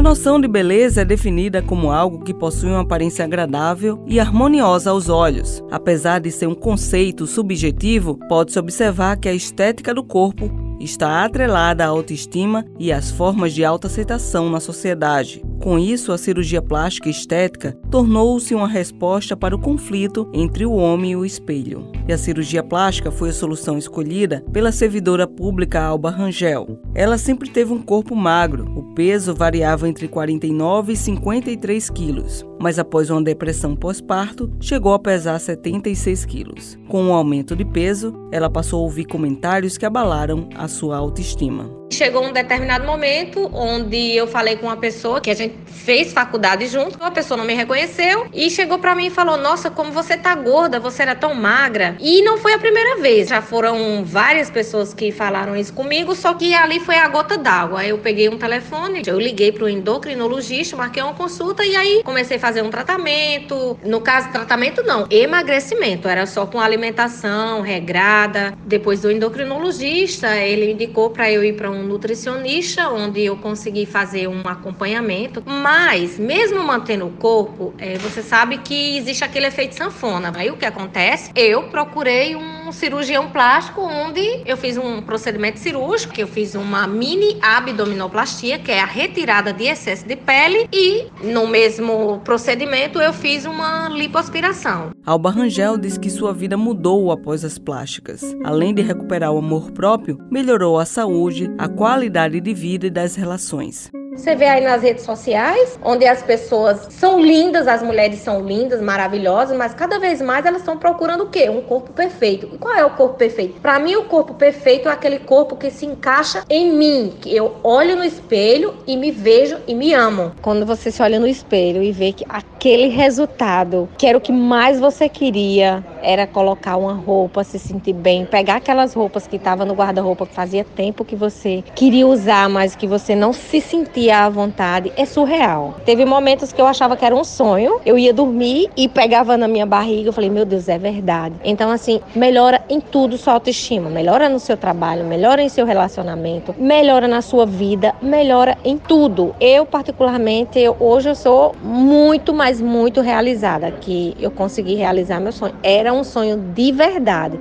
A noção de beleza é definida como algo que possui uma aparência agradável e harmoniosa aos olhos. Apesar de ser um conceito subjetivo, pode-se observar que a estética do corpo está atrelada à autoestima e às formas de autoaceitação na sociedade. Com isso, a cirurgia plástica estética tornou-se uma resposta para o conflito entre o homem e o espelho. E a cirurgia plástica foi a solução escolhida pela servidora pública Alba Rangel. Ela sempre teve um corpo magro, o peso variava entre 49 e 53 quilos, mas após uma depressão pós-parto, chegou a pesar 76 quilos. Com o aumento de peso, ela passou a ouvir comentários que abalaram a sua autoestima. Chegou um determinado momento onde eu falei com uma pessoa que a gente fez faculdade junto, a pessoa não me reconheceu e chegou para mim e falou: "Nossa, como você tá gorda, você era tão magra". E não foi a primeira vez, já foram várias pessoas que falaram isso comigo, só que ali foi a gota d'água. Eu peguei um telefone, eu liguei pro endocrinologista, marquei uma consulta e aí comecei a fazer um tratamento. No caso, tratamento não, emagrecimento, era só com alimentação regrada. Depois do endocrinologista, ele indicou para eu ir para um nutricionista, onde eu consegui fazer um acompanhamento. Mas, mesmo mantendo o corpo, é, você sabe que existe aquele efeito sanfona. Aí o que acontece? Eu procurei um cirurgião plástico, onde eu fiz um procedimento cirúrgico, que eu fiz uma mini abdominoplastia, que é a retirada de excesso de pele, e no mesmo procedimento eu fiz uma lipoaspiração. Alba Rangel diz que sua vida mudou após as plásticas. Além de recuperar o amor próprio, melhorou a saúde, a qualidade de vida e das relações. Você vê aí nas redes sociais, onde as pessoas são lindas, as mulheres são lindas, maravilhosas, mas cada vez mais elas estão procurando o quê? Um corpo perfeito. E qual é o corpo perfeito? Para mim, o corpo perfeito é aquele corpo que se encaixa em mim, que eu olho no espelho e me vejo e me amo. Quando você se olha no espelho e vê que aquele resultado, que era o que mais você queria, era colocar uma roupa, se sentir bem, pegar aquelas roupas que estavam no guarda-roupa que fazia tempo que você queria usar, mas que você não se sentia à vontade, é surreal. Teve momentos que eu achava que era um sonho, eu ia dormir e pegava na minha barriga, eu falei, meu Deus, é verdade. Então, assim, melhora em tudo sua autoestima, melhora no seu trabalho, melhora em seu relacionamento, melhora na sua vida, melhora em tudo. Eu, particularmente, eu, hoje eu sou muito, mas muito realizada, que eu consegui realizar meu sonho. Era um sonho de verdade.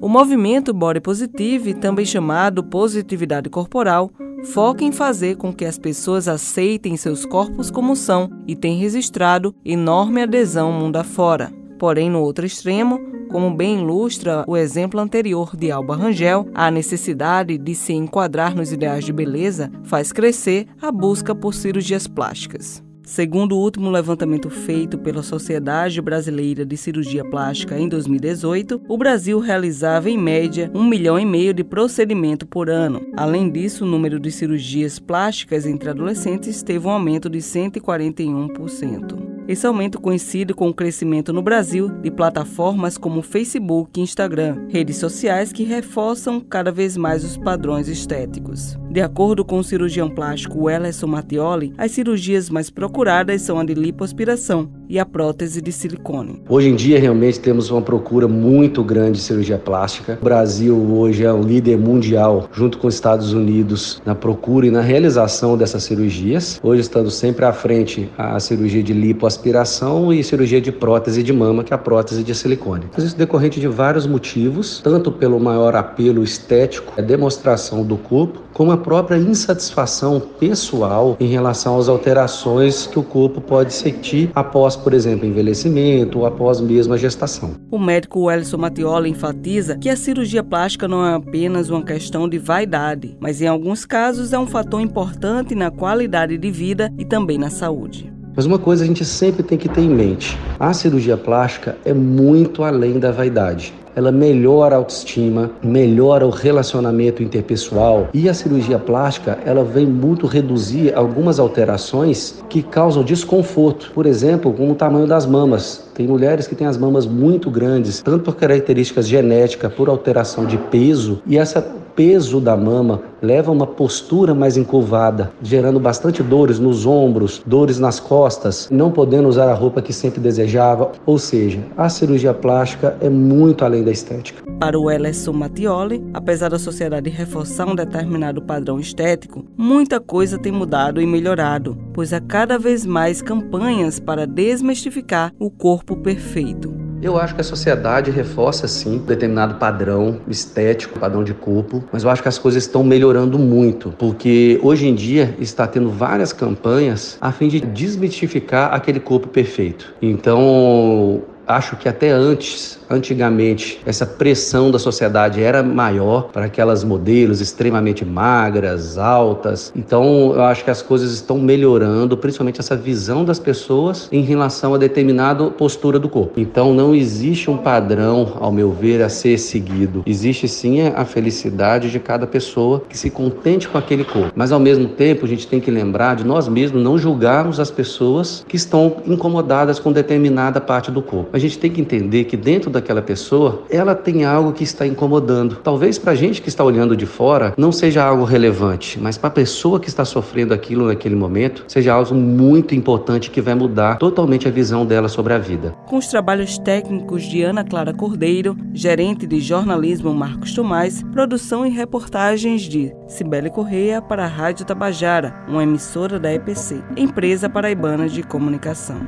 O movimento Body Positive, também chamado positividade corporal, foca em fazer com que as pessoas aceitem seus corpos como são e tem registrado enorme adesão mundo afora. Porém, no outro extremo, como bem ilustra o exemplo anterior de Alba Rangel, a necessidade de se enquadrar nos ideais de beleza faz crescer a busca por cirurgias plásticas. Segundo o último levantamento feito pela Sociedade Brasileira de Cirurgia Plástica em 2018, o Brasil realizava em média um milhão e meio de procedimento por ano. Além disso, o número de cirurgias plásticas entre adolescentes teve um aumento de 141%. Esse aumento coincide com o crescimento no Brasil de plataformas como Facebook e Instagram, redes sociais que reforçam cada vez mais os padrões estéticos. De acordo com o cirurgião plástico Wellerson Mattioli, as cirurgias mais procuradas são a de lipoaspiração e a prótese de silicone. Hoje em dia, realmente temos uma procura muito grande de cirurgia plástica. O Brasil hoje é um líder mundial, junto com os Estados Unidos, na procura e na realização dessas cirurgias. Hoje estando sempre à frente a cirurgia de lipoaspiração e cirurgia de prótese de mama, que é a prótese de silicone. Isso decorrente de vários motivos, tanto pelo maior apelo estético, a demonstração do corpo, como a própria insatisfação pessoal em relação às alterações que o corpo pode sentir após, por exemplo, envelhecimento ou após mesmo a gestação. O médico Welson Matiola enfatiza que a cirurgia plástica não é apenas uma questão de vaidade, mas em alguns casos é um fator importante na qualidade de vida e também na saúde. Mas uma coisa a gente sempre tem que ter em mente: a cirurgia plástica é muito além da vaidade ela melhora a autoestima, melhora o relacionamento interpessoal e a cirurgia plástica ela vem muito reduzir algumas alterações que causam desconforto, por exemplo, com o tamanho das mamas. Tem mulheres que têm as mamas muito grandes, tanto por características genéticas, por alteração de peso, e essa peso da mama leva a uma postura mais encurvada, gerando bastante dores nos ombros, dores nas costas, não podendo usar a roupa que sempre desejava. Ou seja, a cirurgia plástica é muito além da estética. Para o Ellison Mattioli, apesar da sociedade reforçar um determinado padrão estético, muita coisa tem mudado e melhorado, pois há cada vez mais campanhas para desmistificar o corpo perfeito. Eu acho que a sociedade reforça sim um determinado padrão estético, padrão de corpo, mas eu acho que as coisas estão melhorando muito, porque hoje em dia está tendo várias campanhas a fim de desmistificar aquele corpo perfeito. Então, acho que até antes Antigamente, essa pressão da sociedade era maior para aquelas modelos extremamente magras, altas. Então, eu acho que as coisas estão melhorando, principalmente essa visão das pessoas em relação a determinada postura do corpo. Então, não existe um padrão, ao meu ver, a ser seguido. Existe sim a felicidade de cada pessoa que se contente com aquele corpo. Mas, ao mesmo tempo, a gente tem que lembrar de nós mesmos não julgarmos as pessoas que estão incomodadas com determinada parte do corpo. A gente tem que entender que dentro daquela pessoa, ela tem algo que está incomodando. Talvez para a gente que está olhando de fora não seja algo relevante, mas para a pessoa que está sofrendo aquilo naquele momento, seja algo muito importante que vai mudar totalmente a visão dela sobre a vida. Com os trabalhos técnicos de Ana Clara Cordeiro, gerente de jornalismo Marcos Tomás, produção e reportagens de Cibele Correia para a Rádio Tabajara, uma emissora da EPC, Empresa Paraibana de Comunicação.